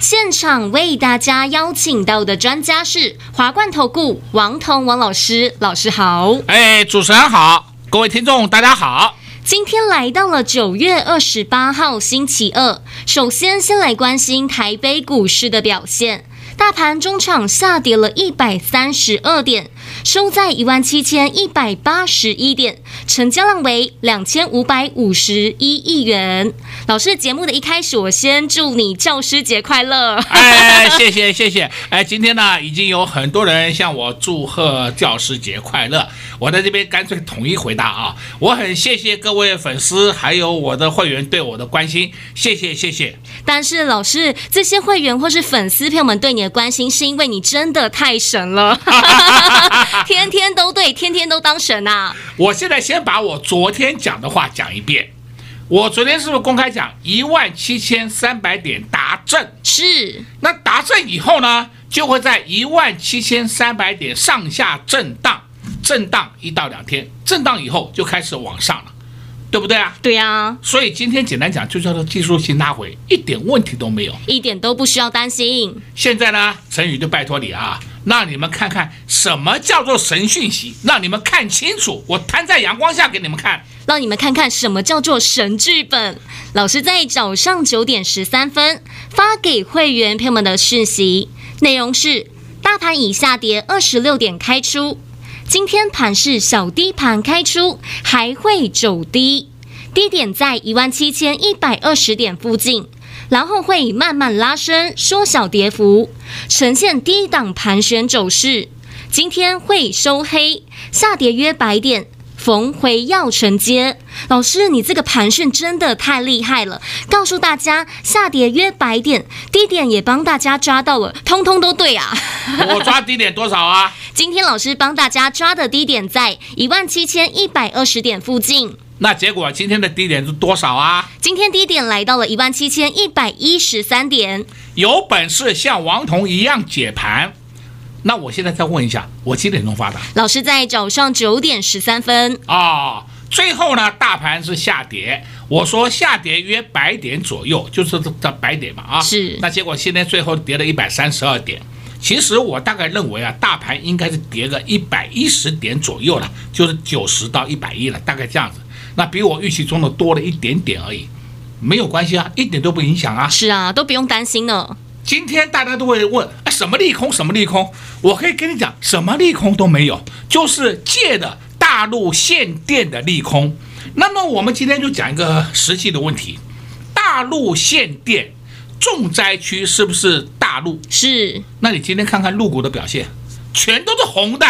现场为大家邀请到的专家是华冠投顾王彤王老师，老师好。哎，主持人好，各位听众大家好。今天来到了九月二十八号星期二，首先先来关心台北股市的表现。大盘中场下跌了一百三十二点，收在一万七千一百八十一点，成交量为两千五百五十一亿元。老师，节目的一开始，我先祝你教师节快乐！哎，谢谢谢谢。哎，今天呢，已经有很多人向我祝贺教师节快乐。我在这边干脆统一回答啊，我很谢谢各位粉丝还有我的会员对我的关心，谢谢谢谢。但是老师，这些会员或是粉丝朋友们对你的关心，是因为你真的太神了，天天都对，天天都当神啊！我现在先把我昨天讲的话讲一遍。我昨天是不是公开讲一万七千三百点达阵？是。那达阵以后呢，就会在一万七千三百点上下震荡。震荡一到两天，震荡以后就开始往上了，对不对啊？对呀、啊。所以今天简单讲，就叫做技术性拉回，一点问题都没有，一点都不需要担心。现在呢，陈宇就拜托你啊，让你们看看什么叫做神讯息，让你们看清楚，我摊在阳光下给你们看，让你们看看什么叫做神剧本。老师在早上九点十三分发给会员朋友们的讯息，内容是：大盘已下跌二十六点开出。今天盘是小低盘开出，还会走低，低点在一万七千一百二十点附近，然后会慢慢拉升，缩小跌幅，呈现低档盘旋走势。今天会收黑，下跌约百点。逢回要承接，老师，你这个盘讯真的太厉害了！告诉大家，下跌约百点，低点也帮大家抓到了，通通都对啊！我抓低点多少啊？今天老师帮大家抓的低点在一万七千一百二十点附近。那结果今天的低点是多少啊？今天低点来到了一万七千一百一十三点。有本事像王彤一样解盘。那我现在再问一下，我几点钟发的？老师在早上九点十三分啊、哦。最后呢，大盘是下跌，我说下跌约百点左右，就是这这百点嘛啊。是。那结果现在最后跌了一百三十二点。其实我大概认为啊，大盘应该是跌个一百一十点左右了，就是九十到一百一了，大概这样子。那比我预期中的多了一点点而已，没有关系啊，一点都不影响啊。是啊，都不用担心呢。今天大家都会问，啊，什么利空？什么利空？我可以跟你讲，什么利空都没有，就是借的大陆限电的利空。那么我们今天就讲一个实际的问题：大陆限电，重灾区是不是大陆？是。那你今天看看陆股的表现，全都是红的，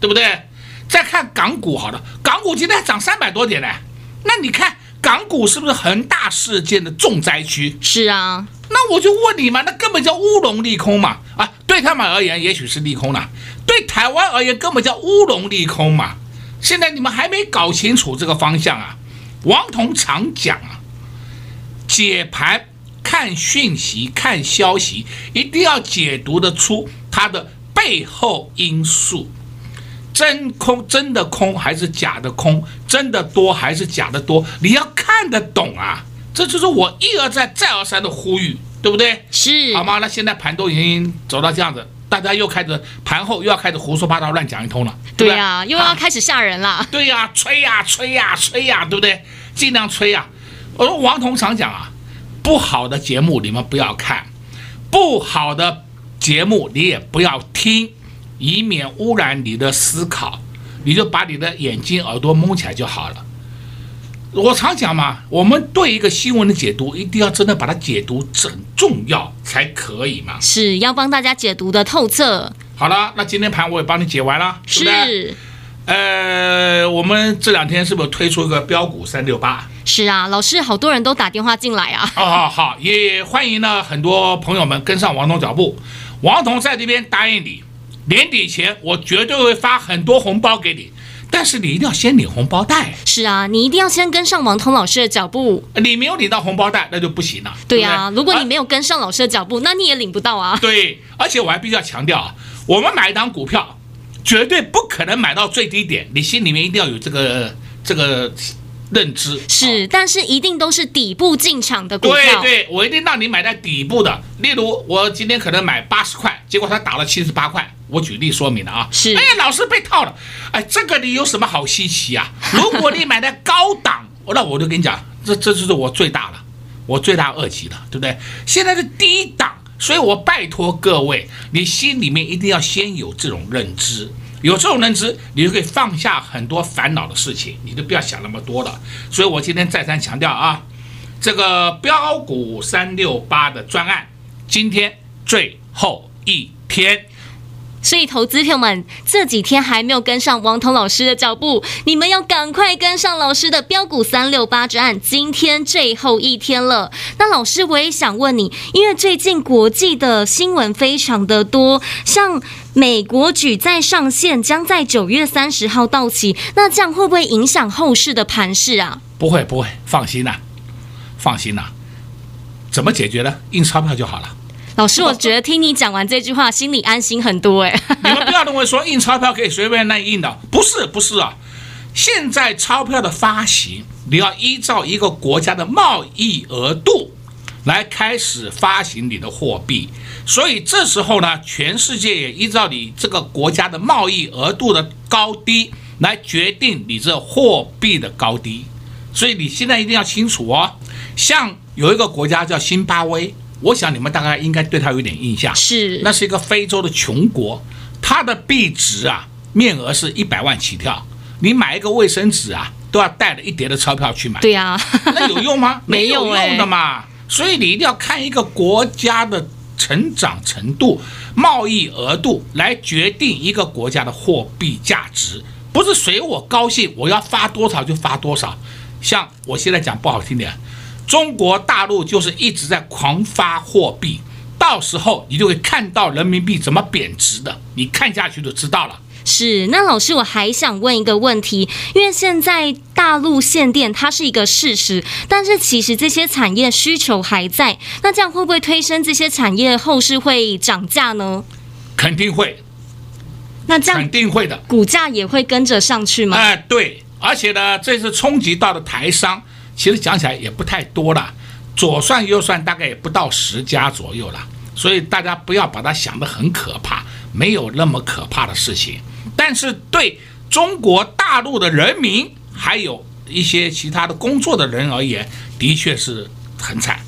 对不对？再看港股，好了，港股今天涨三百多点呢。那你看港股是不是恒大事件的重灾区？是啊。那我就问你嘛，那根本叫乌龙利空嘛！啊，对他们而言也许是利空了，对台湾而言根本叫乌龙利空嘛。现在你们还没搞清楚这个方向啊！王彤常讲啊，解盘看讯息、看消息，一定要解读得出它的背后因素，真空真的空还是假的空，真的多还是假的多，你要看得懂啊！这就是我一而再、再而三的呼吁，对不对？是，好吗？那现在盘都已经走到这样子，大家又开始盘后又要开始胡说八道、乱讲一通了，对呀、啊，又要开始吓人了。啊、对呀、啊，吹呀、啊，吹呀、啊，吹呀、啊，对不对？尽量吹呀、啊。我说王彤常讲啊，不好的节目你们不要看，不好的节目你也不要听，以免污染你的思考。你就把你的眼睛、耳朵蒙起来就好了。我常讲嘛，我们对一个新闻的解读，一定要真的把它解读整重要才可以嘛。是要帮大家解读的透彻。好了，那今天盘我也帮你解完了，是。对不是？呃，我们这两天是不是推出一个标股三六八？是啊，老师，好多人都打电话进来啊。哦好好，也欢迎呢很多朋友们跟上王总脚步。王总在这边答应你，年底前我绝对会发很多红包给你，但是你一定要先领红包袋。是啊，你一定要先跟上王彤老师的脚步。你没有领到红包袋，那就不行了。对啊，如果你没有跟上老师的脚步，啊，那你也领不到啊。对，而且我还必须要强调啊，我们买一档股票，绝对不可能买到最低点，你心里面一定要有这个这个。认知是，但是一定都是底部进场的股票。对对，我一定让你买在底部的。例如，我今天可能买八十块，结果它打了七十八块。我举例说明了啊。是。哎呀，老师被套了。哎，这个你有什么好稀奇啊？如果你买在高档，那我就跟你讲，这这就是我最大了，我最大二级了，对不对？现在是低档，所以我拜托各位，你心里面一定要先有这种认知。有这种认知，你就可以放下很多烦恼的事情，你就不要想那么多了。所以我今天再三强调啊，这个标股三六八的专案，今天最后一天。所以，投资朋友们这几天还没有跟上王彤老师的脚步，你们要赶快跟上老师的标股三六八专案。今天最后一天了，那老师我也想问你，因为最近国际的新闻非常的多，像美国举债上限将在九月三十号到期，那这样会不会影响后市的盘势啊？不会，不会，放心呐，放心呐，怎么解决呢？印钞票就好了。老师，我觉得听你讲完这句话，心里安心很多哎。你们不要认为说印钞票可以随便乱印的，不是不是啊。现在钞票的发行，你要依照一个国家的贸易额度来开始发行你的货币，所以这时候呢，全世界也依照你这个国家的贸易额度的高低来决定你这货币的高低。所以你现在一定要清楚哦。像有一个国家叫辛巴威。我想你们大概应该对他有点印象，是，那是一个非洲的穷国，它的币值啊，面额是一百万起跳，你买一个卫生纸啊，都要带着一叠的钞票去买。对呀、啊，那有用吗？没有用的嘛。所以你一定要看一个国家的成长程度、贸易额度来决定一个国家的货币价值，不是随我高兴，我要发多少就发多少。像我现在讲不好听点。中国大陆就是一直在狂发货币，到时候你就会看到人民币怎么贬值的，你看下去就知道了。是，那老师我还想问一个问题，因为现在大陆限电它是一个事实，但是其实这些产业需求还在，那这样会不会推升这些产业后市会涨价呢？肯定会。那这样肯定会的，股价也会跟着上去吗？哎，对，而且呢，这次冲击到的台商。其实讲起来也不太多了，左算右算大概也不到十家左右了，所以大家不要把它想得很可怕，没有那么可怕的事情。但是对中国大陆的人民，还有一些其他的工作的人而言，的确是很惨。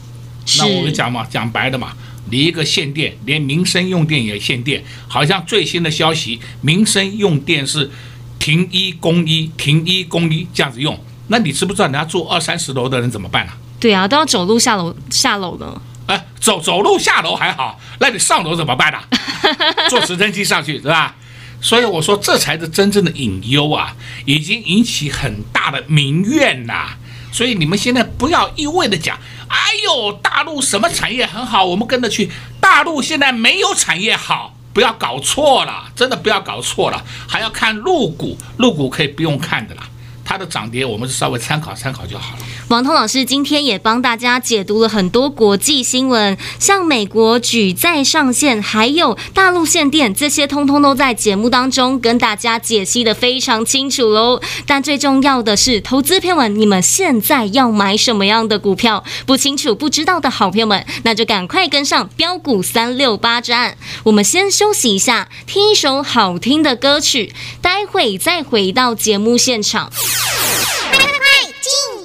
那我们讲嘛，讲白的嘛，你一个限电，连民生用电也限电，好像最新的消息，民生用电是停一供一，停一供一这样子用。那你知不知道人家住二三十楼的人怎么办呢？对啊，都要走路下楼下楼了。哎，走走路下楼还好，那你上楼怎么办呢？坐直升机上去是吧？所以我说这才是真正的隐忧啊，已经引起很大的民怨呐。所以你们现在不要一味的讲，哎呦，大陆什么产业很好，我们跟着去。大陆现在没有产业好，不要搞错了，真的不要搞错了，还要看陆股，陆股可以不用看的啦。它的涨跌，我们是稍微参考参考就好了。王通老师今天也帮大家解读了很多国际新闻，像美国举债上限，还有大陆限电，这些通通都在节目当中跟大家解析得非常清楚喽。但最重要的是，投资朋友们，你们现在要买什么样的股票？不清楚、不知道的好朋友们，那就赶快跟上标股三六八专案。我们先休息一下，听一首好听的歌曲，待会再回到节目现场。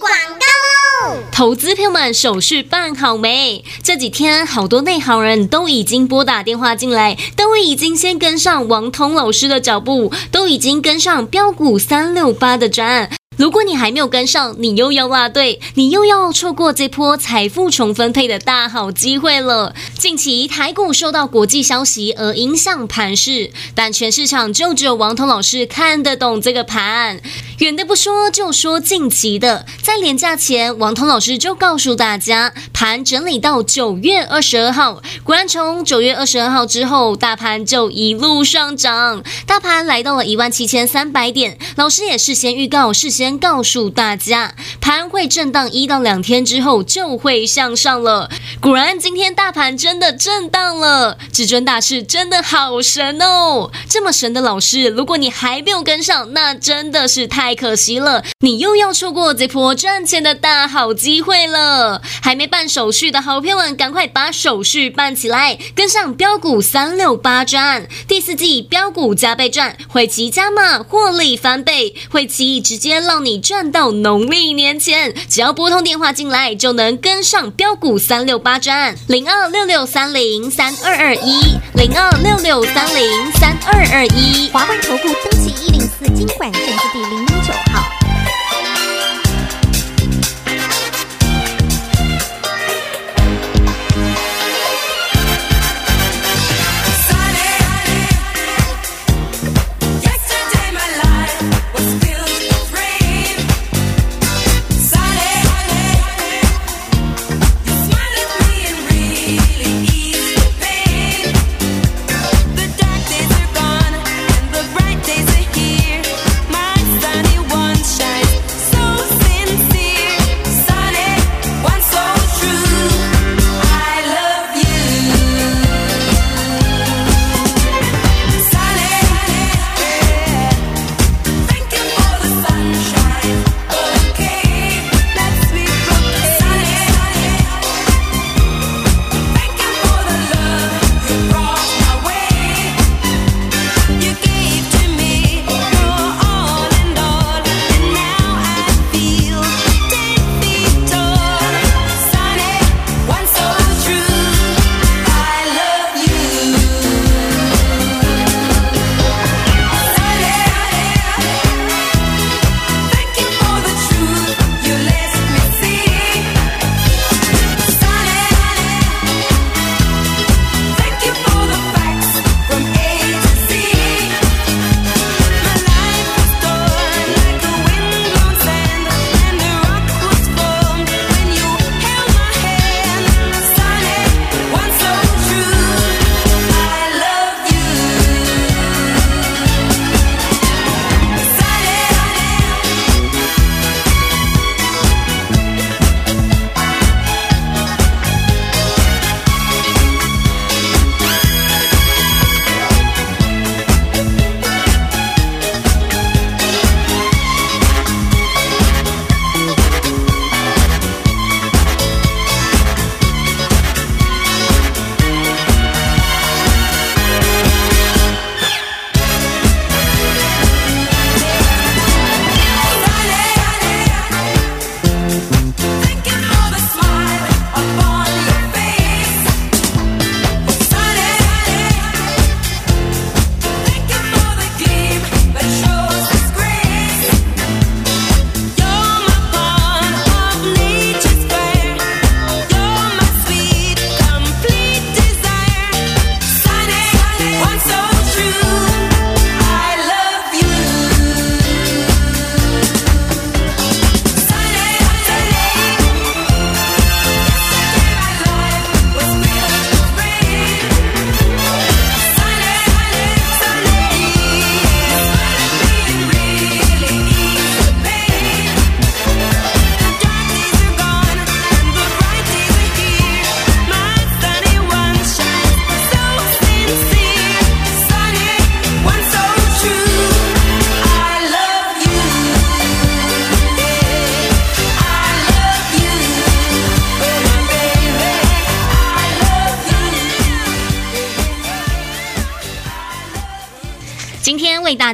广告喽！投资朋友们，手续办好没？这几天好多内行人都已经拨打电话进来，都已经先跟上王彤老师的脚步，都已经跟上标股三六八的专案。如果你还没有跟上，你又要落队，你又要错过这波财富重分配的大好机会了。近期台股受到国际消息而影响盘势，但全市场就只有王彤老师看得懂这个盘。远的不说，就说近期的，在连假前，王彤老师就告诉大家，盘整理到九月二十二号，果然从九月二十二号之后，大盘就一路上涨，大盘来到了一万七千三百点。老师也事先预告，事先。告诉大家，盘会震荡一到两天之后就会向上了。果然，今天大盘真的震荡了。至尊大师真的好神哦！这么神的老师，如果你还没有跟上，那真的是太可惜了。你又要错过这波赚钱的大好机会了。还没办手续的好朋友们，赶快把手续办起来，跟上标股三六八赚。第四季标股加倍赚，会齐加码获利翻倍，会期直接浪。你赚到农历年前，只要拨通电话进来，就能跟上标股三六八赚零二六六三零三二二一零二六六三零三二二一华冠投顾登记一零四金管证字第零零九号。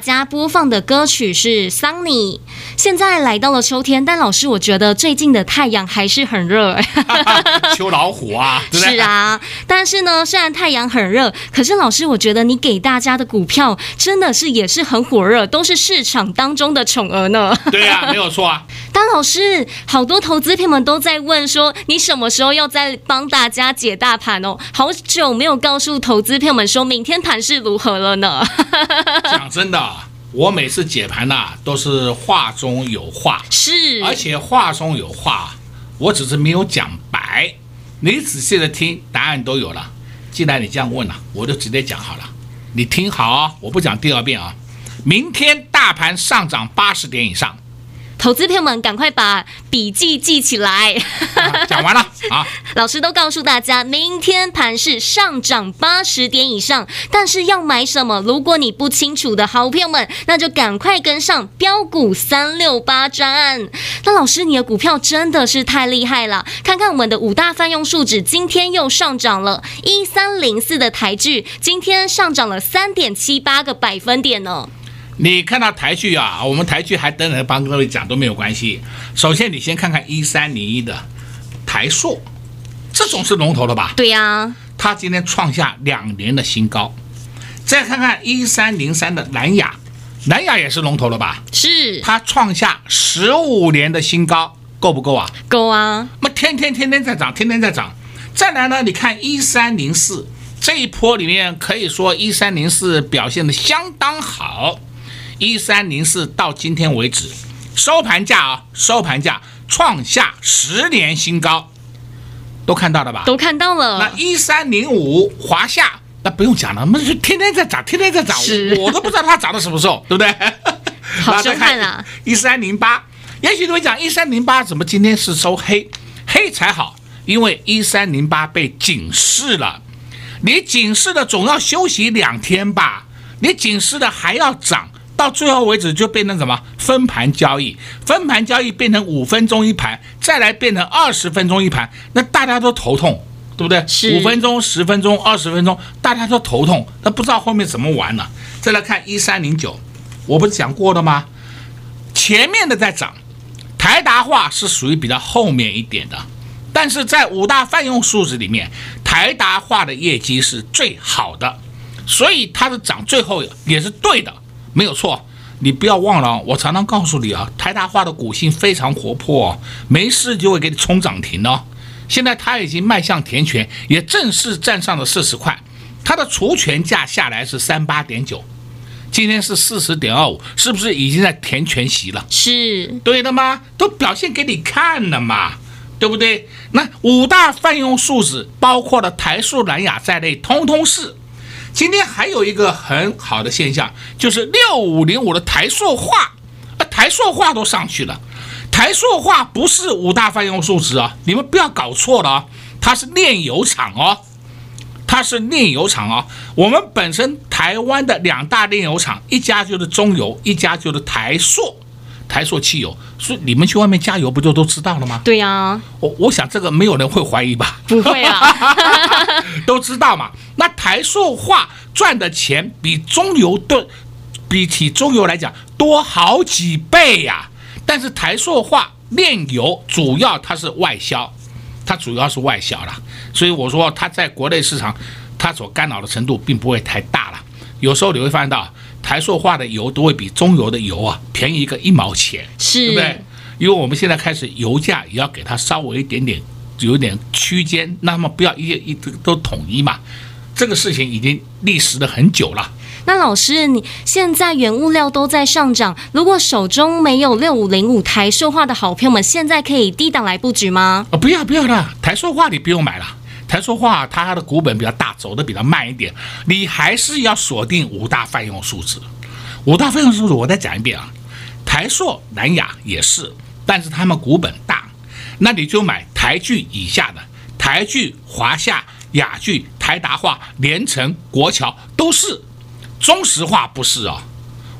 家播放的歌曲是《Sunny》。现在来到了秋天，但老师，我觉得最近的太阳还是很热。秋老虎啊，对对是啊。但是呢，虽然太阳很热，可是老师，我觉得你给大家的股票真的是也是很火热，都是市场当中的宠儿呢。对呀、啊，没有错啊。但老师，好多投资朋友们都在问说，你什么时候要再帮大家解大盘哦？好久没有告诉投资朋友们说明天盘势如何了呢？讲真的，我每次解盘呐、啊，都是话中有话，是，而且话中有话，我只是没有讲白。你仔细的听，答案都有了。既然你这样问了，我就直接讲好了。你听好啊，我不讲第二遍啊。明天大盘上涨八十点以上。投资朋友们，赶快把笔记记起来。啊、讲完了 啊，老师都告诉大家，明天盘是上涨八十点以上，但是要买什么？如果你不清楚的好朋友们，那就赶快跟上标股三六八专案。那老师，你的股票真的是太厉害了！看看我们的五大泛用数指，今天又上涨了，一三零四的台剧今天上涨了三点七八个百分点呢。你看到台剧啊，我们台剧还等等帮各位讲都没有关系。首先，你先看看一三零一的台塑，这种是龙头的吧？对呀、啊，它今天创下两年的新高。再看看一三零三的南亚，南亚也是龙头了吧？是，它创下十五年的新高，够不够啊？够啊！那么天天天天在涨，天天在涨。再来呢，你看一三零四这一波里面，可以说一三零四表现的相当好。一三零四到今天为止，收盘价啊，收盘价创下十年新高，都看到了吧？都看到了。那一三零五华夏，那不用讲了，那是天天在涨，天天在涨，我都不知道它涨到什么时候，对不对？好震撼啊！一三零八，也许你会讲一三零八怎么今天是收黑？黑才好，因为一三零八被警示了。你警示的总要休息两天吧？你警示的还要涨？到最后为止就变成什么分盘交易，分盘交易变成五分钟一盘，再来变成二十分钟一盘，那大家都头痛，对不对？五分钟、十分钟、二十分钟，大家都头痛，那不知道后面怎么玩了。再来看一三零九，我不是讲过了吗？前面的在涨，台达化是属于比较后面一点的，但是在五大泛用数值里面，台达化的业绩是最好的，所以它的涨最后也是对的。没有错，你不要忘了，我常常告诉你啊，台达化的股性非常活泼，没事就会给你冲涨停哦。现在它已经迈向填权，也正式站上了四十块，它的除权价下来是三八点九，今天是四十点二五，是不是已经在填权席了？是对的吗？都表现给你看了嘛，对不对？那五大泛用数字，包括了台塑、南亚在内，通通是。今天还有一个很好的现象，就是六五零五的台塑化，啊，台塑化都上去了。台塑化不是五大泛用数值啊，你们不要搞错了啊，它是炼油厂哦，它是炼油厂啊。我们本身台湾的两大炼油厂，一家就是中油，一家就是台塑，台塑汽油。所以你们去外面加油不就都知道了吗？对呀、啊，我我想这个没有人会怀疑吧？不会啊，都知道嘛。那台塑化赚的钱比中油的，比起中油来讲多好几倍呀、啊。但是台塑化炼油主要它是外销，它主要是外销了，所以我说它在国内市场它所干扰的程度并不会太大了。有时候你会发现到。台塑化的油都会比中油的油啊便宜一个一毛钱，是，对不对？因为我们现在开始油价也要给它稍微一点点有点区间，那么不要一一都统一嘛。这个事情已经历时了很久了。那老师，你现在原物料都在上涨，如果手中没有六五零五台塑化的好朋友们，现在可以低档来布局吗？哦，不要不要啦，台塑化你不用买了。台说话它的股本比较大，走的比较慢一点，你还是要锁定五大泛用数字。五大泛用数字，我再讲一遍啊，台塑、南亚也是，但是他们股本大，那你就买台剧以下的，台剧、华夏、雅剧、台达化、联成、国桥都是，中石化不是哦，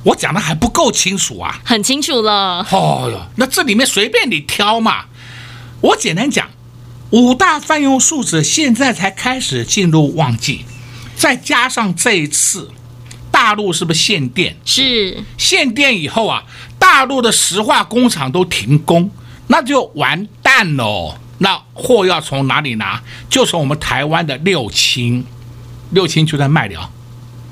我讲的还不够清楚啊，很清楚了。哦哟，那这里面随便你挑嘛，我简单讲。五大泛用数值现在才开始进入旺季，再加上这一次大陆是不是限电？是限电以后啊，大陆的石化工厂都停工，那就完蛋喽。那货要从哪里拿？就从我们台湾的六轻，六轻就在卖了，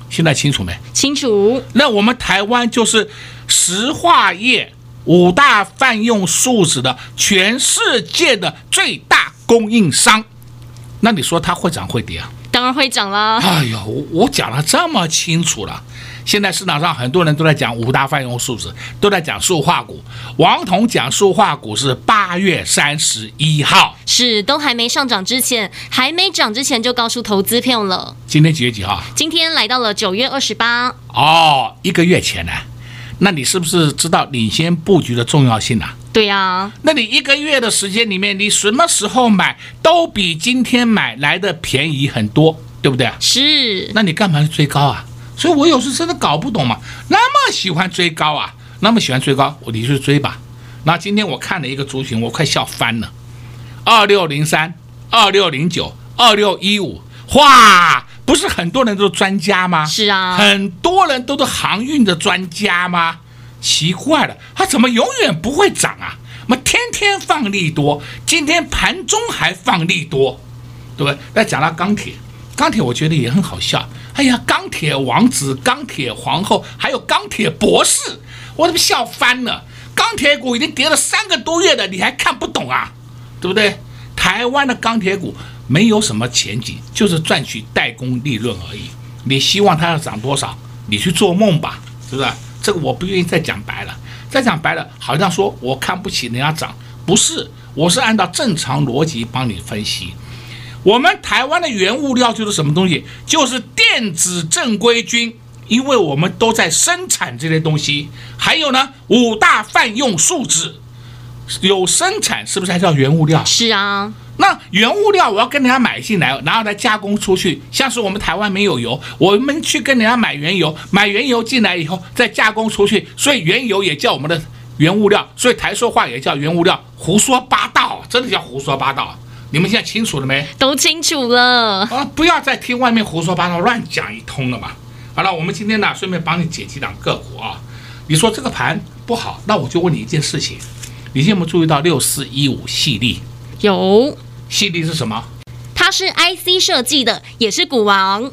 现在清楚没？清楚。那我们台湾就是石化业五大泛用树脂的全世界的最大供应商。那你说它会涨会跌啊？当然会涨啦！哎呦，我讲了这么清楚了。现在市场上很多人都在讲五大泛用数字，都在讲塑化股。王彤讲塑化股是八月三十一号，是都还没上涨之前，还没涨之前就告诉投资票了。今天几月几号？今天来到了九月二十八。哦，一个月前呢？那你是不是知道领先布局的重要性啊？对呀、啊，那你一个月的时间里面，你什么时候买都比今天买来的便宜很多，对不对？是。那你干嘛去追高啊？所以我有时真的搞不懂嘛，那么喜欢追高啊，那么喜欢追高，我你去追吧。那今天我看了一个族群，我快笑翻了。二六零三、二六零九、二六一五，哇，不是很多人都是专家吗？是啊，很多人都是航运的专家吗？奇怪了，它怎么永远不会涨啊？那么天天放利多，今天盘中还放利多，对不对？那讲到钢铁，钢铁我觉得也很好笑。哎呀，钢铁王子、钢铁皇后，还有钢铁博士，我怎么笑翻了？钢铁股已经跌了三个多月了，你还看不懂啊？对不对？台湾的钢铁股没有什么前景，就是赚取代工利润而已。你希望它要涨多少？你去做梦吧，是不是？这个我不愿意再讲白了，再讲白了，好像说我看不起人家涨，不是，我是按照正常逻辑帮你分析。我们台湾的原物料就是什么东西？就是电子正规军，因为我们都在生产这些东西。还有呢，五大泛用树脂有生产，是不是还叫原物料？是啊。那原物料我要跟人家买进来，然后再加工出去。像是我们台湾没有油，我们去跟人家买原油，买原油进来以后再加工出去，所以原油也叫我们的原物料，所以台塑化也叫原物料。胡说八道，真的叫胡说八道。你们现在清楚了没？都清楚了啊！不要再听外面胡说八道、乱讲一通了嘛。好了，我们今天呢，顺便帮你解几档个股啊。你说这个盘不好，那我就问你一件事情：你有没有注意到六四一五系列？有。系列是什么？它是 IC 设计的，也是股王。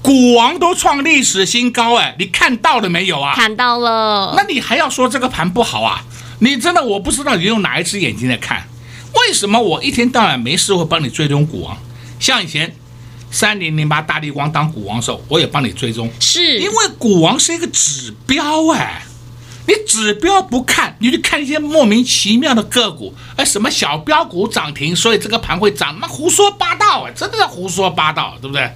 股王都创历史新高哎，你看到了没有啊？看到了。那你还要说这个盘不好啊？你真的我不知道你用哪一只眼睛在看。为什么我一天到晚没事会帮你追踪股王？像以前三零零八大力光当股王的时候，我也帮你追踪，是因为股王是一个指标哎。你指标不看，你就看一些莫名其妙的个股，哎，什么小标股涨停，所以这个盘会涨，那胡说八道啊，真的是胡说八道，对不对？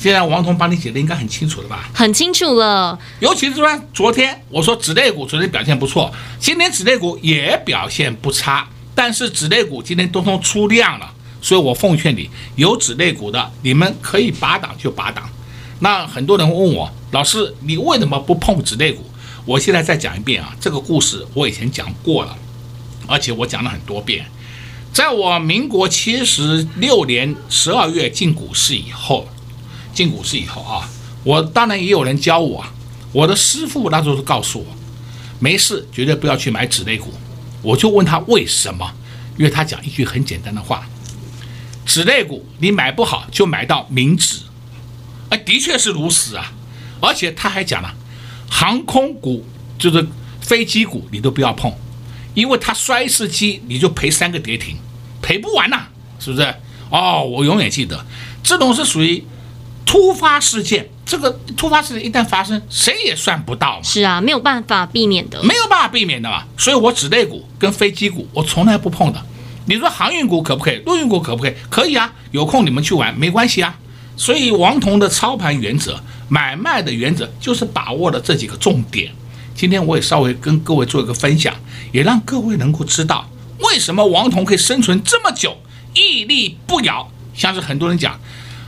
现在王彤帮你解的应该很清楚了吧？很清楚了。尤其是说昨天我说纸类股昨天表现不错，今天纸类股也表现不差。但是纸类股今天都通出量了，所以我奉劝你，有纸类股的，你们可以拔档就拔档。那很多人问我，老师，你为什么不碰纸类股？我现在再讲一遍啊，这个故事我以前讲过了，而且我讲了很多遍。在我民国七十六年十二月进股市以后，进股市以后啊，我当然也有人教我，我的师傅那时候是告诉我，没事，绝对不要去买纸类股。我就问他为什么？因为他讲一句很简单的话：纸类股你买不好就买到明纸，哎，的确是如此啊。而且他还讲了，航空股就是飞机股你都不要碰，因为它摔一次机你就赔三个跌停，赔不完呐，是不是？哦，我永远记得，这种是属于突发事件。这个突发事件一旦发生，谁也算不到嘛。是啊，没有办法避免的，没有办法避免的嘛。所以我纸类股跟飞机股我从来不碰的。你说航运股可不可以？陆运股可不可以？可以啊，有空你们去玩没关系啊。所以王彤的操盘原则、买卖的原则就是把握了这几个重点。今天我也稍微跟各位做一个分享，也让各位能够知道为什么王彤可以生存这么久，屹立不摇。像是很多人讲。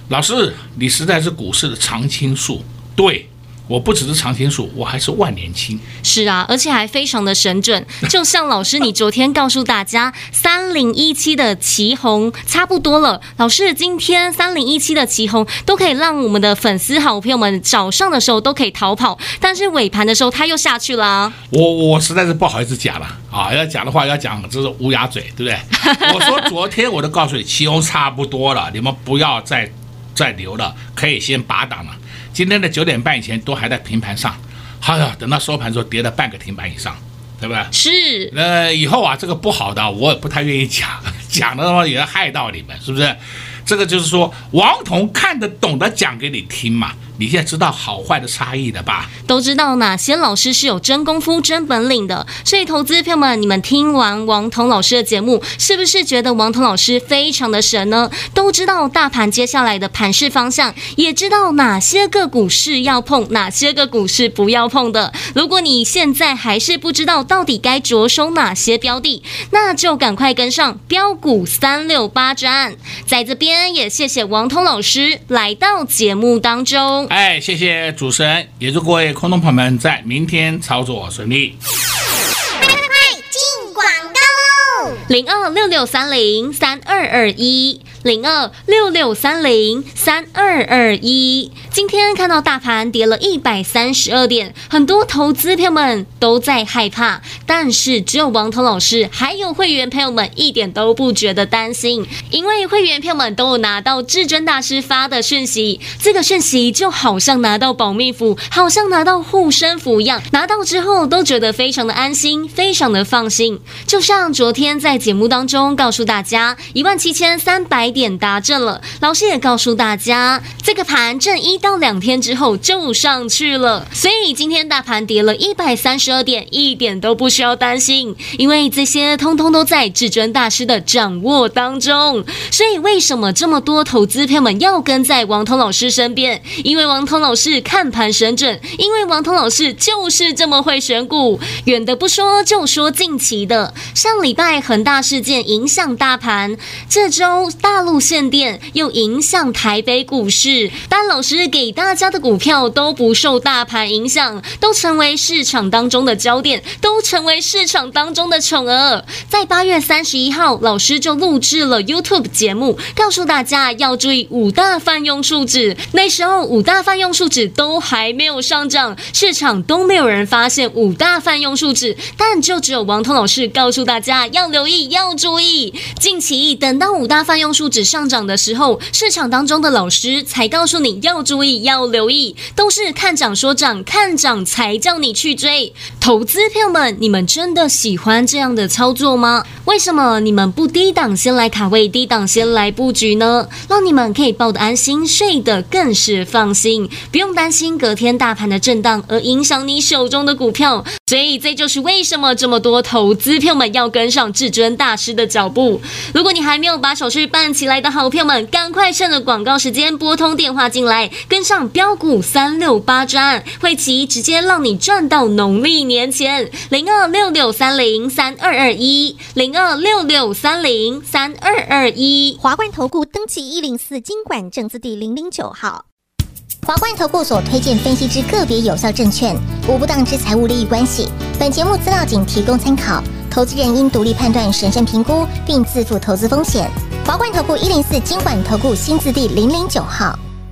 老师，你实在是股市的常青树。对，我不只是常青树，我还是万年青。是啊，而且还非常的神准。就像老师，你昨天告诉大家，三零一七的奇红差不多了。老师，今天三零一七的奇红都可以让我们的粉丝好朋友们早上的时候都可以逃跑，但是尾盘的时候它又下去了啊。我我实在是不好意思讲了啊，要讲的话要讲这是乌鸦嘴，对不对？我说昨天我都告诉你，奇红差不多了，你们不要再再留了，可以先拔档了。今天的九点半以前都还在平盘上，好呀，等到收盘的时候跌了半个停板以上，对不对？是。那以后啊，这个不好的我也不太愿意讲，讲的话也要害到你们，是不是？这个就是说，王彤看得懂的讲给你听嘛。你现在知道好坏的差异了吧？都知道哪些老师是有真功夫、真本领的。所以，投资朋友们，你们听完王彤老师的节目，是不是觉得王彤老师非常的神呢？都知道大盘接下来的盘势方向，也知道哪些个股是要碰，哪些个股是不要碰的。如果你现在还是不知道到底该着手哪些标的，那就赶快跟上标股三六八专案。在这边也谢谢王彤老师来到节目当中。哎，谢谢主持人，也祝各位空中朋友们在明天操作顺利。快快快，进广告喽！零二六六三零三二二一。零二六六三零三二二一，今天看到大盘跌了一百三十二点，很多投资朋友们都在害怕，但是只有王彤老师还有会员朋友们一点都不觉得担心，因为会员朋友们都有拿到至尊大师发的讯息，这个讯息就好像拿到保密符，好像拿到护身符一样，拿到之后都觉得非常的安心，非常的放心。就像昨天在节目当中告诉大家，一万七千三百。点达阵了，老师也告诉大家，这个盘正一到两天之后就上去了，所以今天大盘跌了一百三十二点，一点都不需要担心，因为这些通通都在至尊大师的掌握当中。所以为什么这么多投资朋友们要跟在王彤老师身边？因为王彤老师看盘神准，因为王彤老师就是这么会选股。远的不说，就说近期的，上礼拜恒大事件影响大盘，这周。大陆限电又影响台北股市，但老师给大家的股票都不受大盘影响，都成为市场当中的焦点，都成为市场当中的宠儿。在八月三十一号，老师就录制了 YouTube 节目，告诉大家要注意五大泛用数指。那时候五大泛用数值都还没有上涨，市场都没有人发现五大泛用数指，但就只有王彤老师告诉大家要留意，要注意。近期等到五大泛用数值上涨的时候，市场当中的老师才告诉你要注意、要留意，都是看涨说涨，看涨才叫你去追。投资票们，你们真的喜欢这样的操作吗？为什么你们不低档先来卡位，低档先来布局呢？让你们可以抱得安心，睡得更是放心，不用担心隔天大盘的震荡而影响你手中的股票。所以这就是为什么这么多投资票们要跟上至尊大师的脚步。如果你还没有把手续办起来的好朋友们，赶快趁着广告时间拨通电话进来，跟上标股三六八专案，会期直接让你赚到农历年前。零二六六三零三二二一，零二六六三零三二二一。华冠投顾登记一零四金管证字第零零九号。华冠投顾所推荐分析之个别有效证券，无不当之财务利益关系。本节目资料仅提供参考，投资人应独立判断、审慎评估，并自负投资风险。华冠投顾一零四金管投顾新字第零零九号。